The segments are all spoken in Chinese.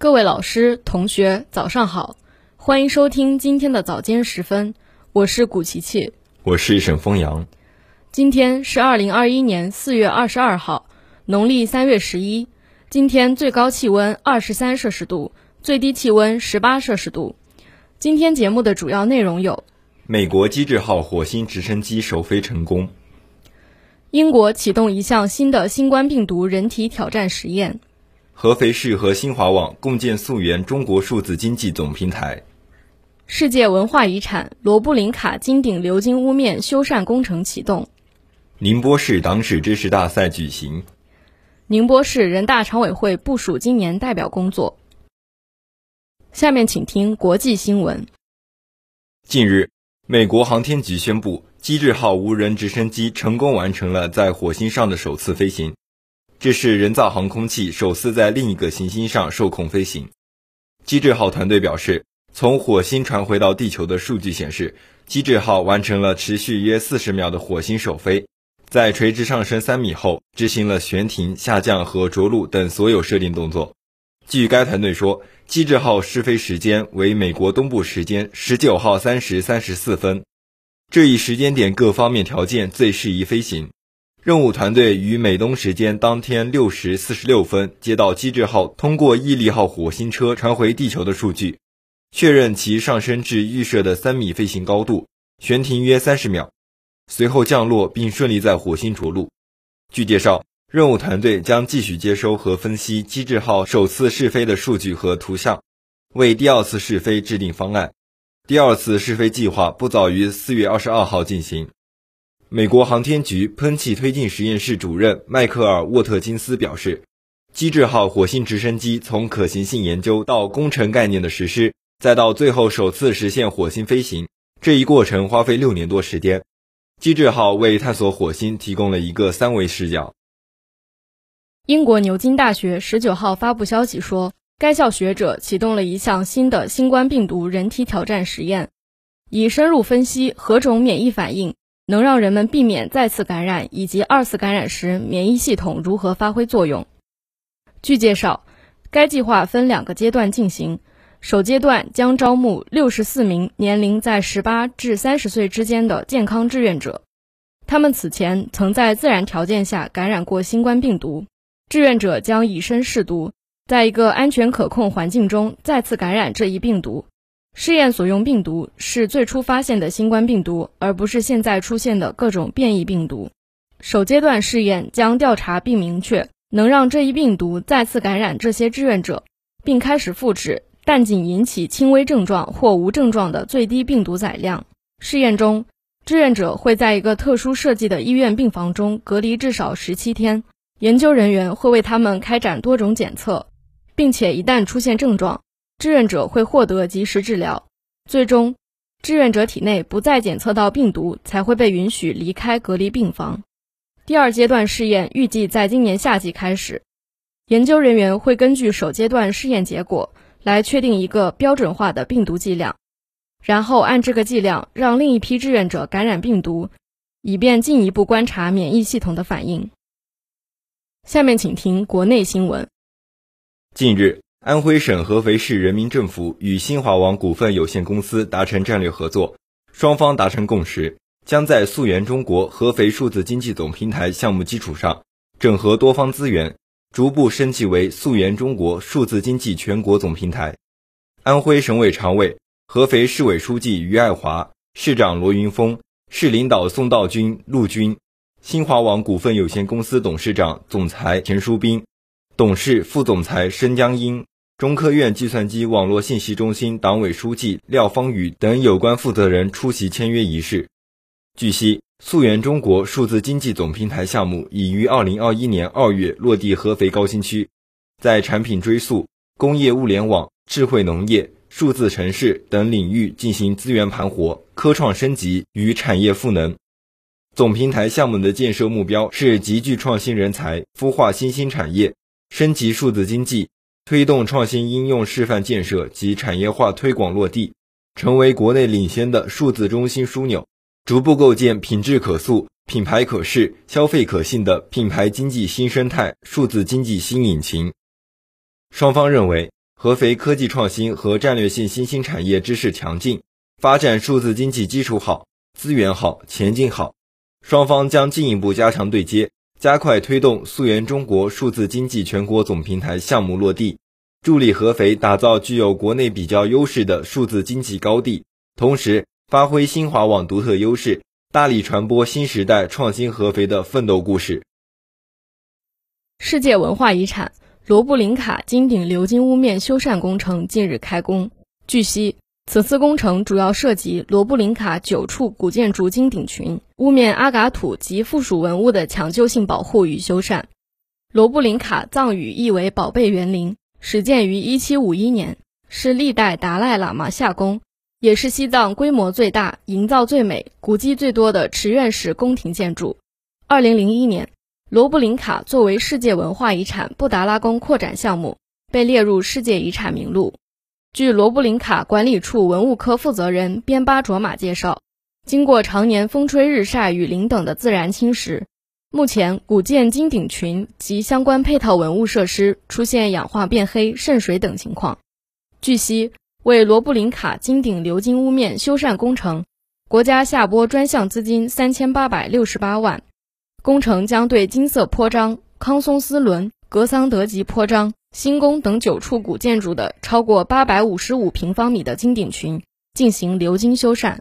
各位老师、同学，早上好，欢迎收听今天的早间时分，我是古琪琪，我是沈风阳。今天是二零二一年四月二十二号，农历三月十一。今天最高气温二十三摄氏度，最低气温十八摄氏度。今天节目的主要内容有：美国机智号火星直升机首飞成功；英国启动一项新的新冠病毒人体挑战实验；合肥市和新华网共建溯源中国数字经济总平台；世界文化遗产罗布林卡金顶鎏金屋面修缮工程启动；宁波市党史知识大赛举行。宁波市人大常委会部署今年代表工作。下面请听国际新闻。近日，美国航天局宣布，机智号无人直升机成功完成了在火星上的首次飞行，这是人造航空器首次在另一个行星上受控飞行。机智号团队表示，从火星传回到地球的数据显示，机智号完成了持续约四十秒的火星首飞。在垂直上升三米后，执行了悬停、下降和着陆等所有设定动作。据该团队说，机智号试飞时间为美国东部时间十九号三时三十四分，这一时间点各方面条件最适宜飞行。任务团队于美东时间当天六时四十六分接到机智号通过毅力号火星车传回地球的数据，确认其上升至预设的三米飞行高度，悬停约三十秒。随后降落并顺利在火星着陆。据介绍，任务团队将继续接收和分析机智号首次试飞的数据和图像，为第二次试飞制定方案。第二次试飞计划不早于四月二十二号进行。美国航天局喷气推进实验室主任迈克尔·沃特金斯表示，机智号火星直升机从可行性研究到工程概念的实施，再到最后首次实现火星飞行，这一过程花费六年多时间。机智号为探索火星提供了一个三维视角。英国牛津大学十九号发布消息说，该校学者启动了一项新的新冠病毒人体挑战实验，以深入分析何种免疫反应能让人们避免再次感染，以及二次感染时免疫系统如何发挥作用。据介绍，该计划分两个阶段进行。首阶段将招募六十四名年龄在十八至三十岁之间的健康志愿者，他们此前曾在自然条件下感染过新冠病毒。志愿者将以身试毒，在一个安全可控环境中再次感染这一病毒。试验所用病毒是最初发现的新冠病毒，而不是现在出现的各种变异病毒。首阶段试验将调查并明确能让这一病毒再次感染这些志愿者，并开始复制。但仅引起轻微症状或无症状的最低病毒载量。试验中，志愿者会在一个特殊设计的医院病房中隔离至少十七天。研究人员会为他们开展多种检测，并且一旦出现症状，志愿者会获得及时治疗。最终，志愿者体内不再检测到病毒，才会被允许离开隔离病房。第二阶段试验预计在今年夏季开始。研究人员会根据首阶段试验结果。来确定一个标准化的病毒剂量，然后按这个剂量让另一批志愿者感染病毒，以便进一步观察免疫系统的反应。下面请听国内新闻。近日，安徽省合肥市人民政府与新华网股份有限公司达成战略合作，双方达成共识，将在溯源中国合肥数字经济总平台项目基础上，整合多方资源。逐步升级为溯源中国数字经济全国总平台。安徽省委常委、合肥市委书记于爱华、市长罗云峰、市领导宋道军、陆军、新华网股份有限公司董事长、总裁田书斌、董事、副总裁申江英、中科院计算机网络信息中心党委书记廖方宇等有关负责人出席签约仪式。据悉。溯源中国数字经济总平台项目已于二零二一年二月落地合肥高新区，在产品追溯、工业物联网、智慧农业、数字城市等领域进行资源盘活、科创升级与产业赋能。总平台项目的建设目标是集聚创新人才，孵化新兴产业，升级数字经济，推动创新应用示范建设及产业化推广落地，成为国内领先的数字中心枢纽。逐步构建品质可塑、品牌可视、消费可信的品牌经济新生态、数字经济新引擎。双方认为，合肥科技创新和战略性新兴产业知识强劲，发展数字经济基础好，资源好，前景好。双方将进一步加强对接，加快推动溯源中国数字经济全国总平台项目落地，助力合肥打造具有国内比较优势的数字经济高地。同时，发挥新华网独特优势，大力传播新时代创新合肥的奋斗故事。世界文化遗产罗布林卡金顶鎏金屋面修缮工程近日开工。据悉，此次工程主要涉及罗布林卡九处古建筑金顶群、屋面阿嘎土及附属文物的抢救性保护与修缮。罗布林卡藏语意为“宝贝园林”，始建于1751年，是历代达赖喇嘛夏宫。也是西藏规模最大、营造最美、古迹最多的池院式宫廷建筑。二零零一年，罗布林卡作为世界文化遗产布达拉宫扩展项目，被列入世界遗产名录。据罗布林卡管理处文物科负责人边巴卓玛介绍，经过常年风吹日晒、雨淋等的自然侵蚀，目前古建金顶群及相关配套文物设施出现氧化变黑、渗水等情况。据悉。为罗布林卡金顶鎏金屋面修缮工程，国家下拨专项资金三千八百六十八万。工程将对金色坡章、康松斯伦、格桑德吉坡章、新宫等九处古建筑的超过八百五十五平方米的金顶群进行鎏金修缮，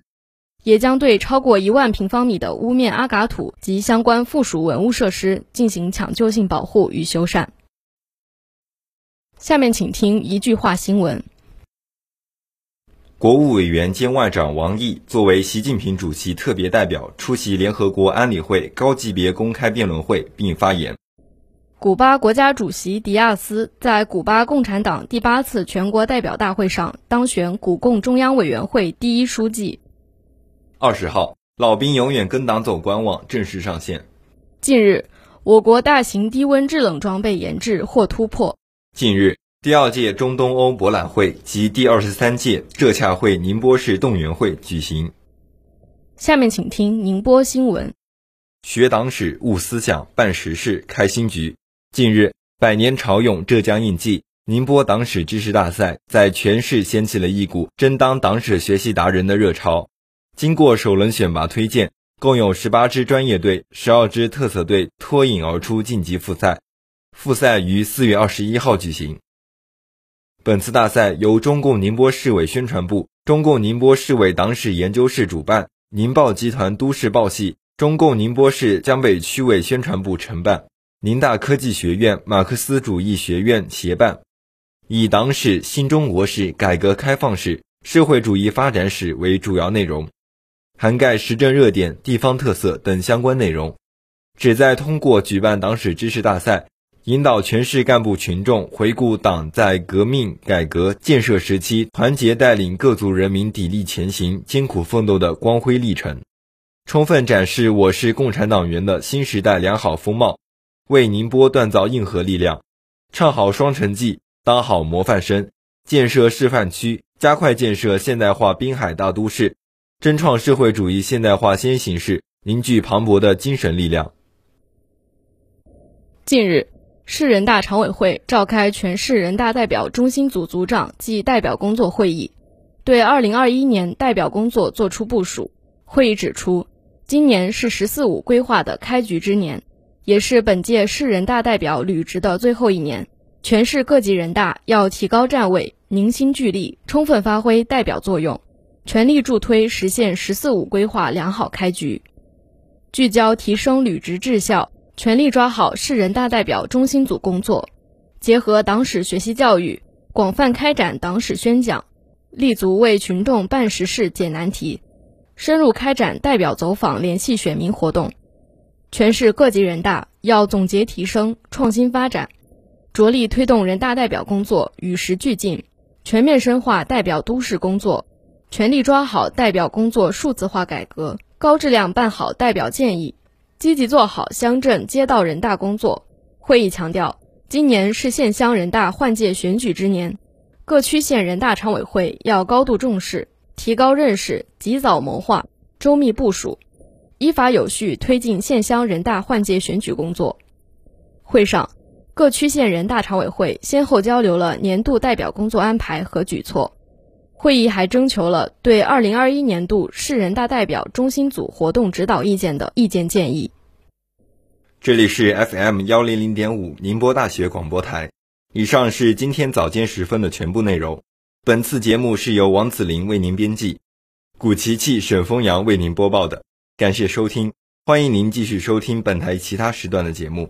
也将对超过一万平方米的屋面阿嘎土及相关附属文物设施进行抢救性保护与修缮。下面请听一句话新闻。国务委员兼外长王毅作为习近平主席特别代表出席联合国安理会高级别公开辩论会并发言。古巴国家主席迪亚斯在古巴共产党第八次全国代表大会上当选古共中央委员会第一书记。二十号，老兵永远跟党走官网正式上线。近日，我国大型低温制冷装备研制获突破。近日。第二届中东欧博览会及第二十三届浙洽会宁波市动员会举行。下面请听宁波新闻：学党史、悟思想、办实事、开新局。近日，百年潮涌浙江印记，宁波党史知识大赛在全市掀起了一股争当党史学习达人的热潮。经过首轮选拔推荐，共有十八支专业队、十二支特色队脱颖而出晋级复赛。复赛于四月二十一号举行。本次大赛由中共宁波市委宣传部、中共宁波市委党史研究室主办，宁报集团都市报系、中共宁波市江北区委宣传部承办，宁大科技学院马克思主义学院协办，以党史、新中国史、改革开放史、社会主义发展史为主要内容，涵盖时政热点、地方特色等相关内容，旨在通过举办党史知识大赛。引导全市干部群众回顾党在革命、改革、建设时期团结带领各族人民砥砺前行、艰苦奋斗的光辉历程，充分展示我市共产党员的新时代良好风貌，为宁波锻造硬核力量，唱好双城记，当好模范生，建设示范区，加快建设现代化滨海大都市，争创社会主义现代化先行市，凝聚磅礴的精神力量。近日。市人大常委会召开全市人大代表中心组组长暨代表工作会议，对2021年代表工作作出部署。会议指出，今年是“十四五”规划的开局之年，也是本届市人大代表履职的最后一年。全市各级人大要提高站位，凝心聚力，充分发挥代表作用，全力助推实现“十四五”规划良好开局，聚焦提升履职质效。全力抓好市人大代表中心组工作，结合党史学习教育，广泛开展党史宣讲，立足为群众办实事、解难题，深入开展代表走访、联系选民活动。全市各级人大要总结提升、创新发展，着力推动人大代表工作与时俱进，全面深化代表都市工作，全力抓好代表工作数字化改革，高质量办好代表建议。积极做好乡镇街道人大工作。会议强调，今年是县乡人大换届选举之年，各区县人大常委会要高度重视，提高认识，及早谋划，周密部署，依法有序推进县乡人大换届选举工作。会上，各区县人大常委会先后交流了年度代表工作安排和举措。会议还征求了对2021年度市人大代表中心组活动指导意见的意见建议。这里是 FM 幺零零点五宁波大学广播台。以上是今天早间时分的全部内容。本次节目是由王子林为您编辑，古琪琪、沈丰阳为您播报的。感谢收听，欢迎您继续收听本台其他时段的节目。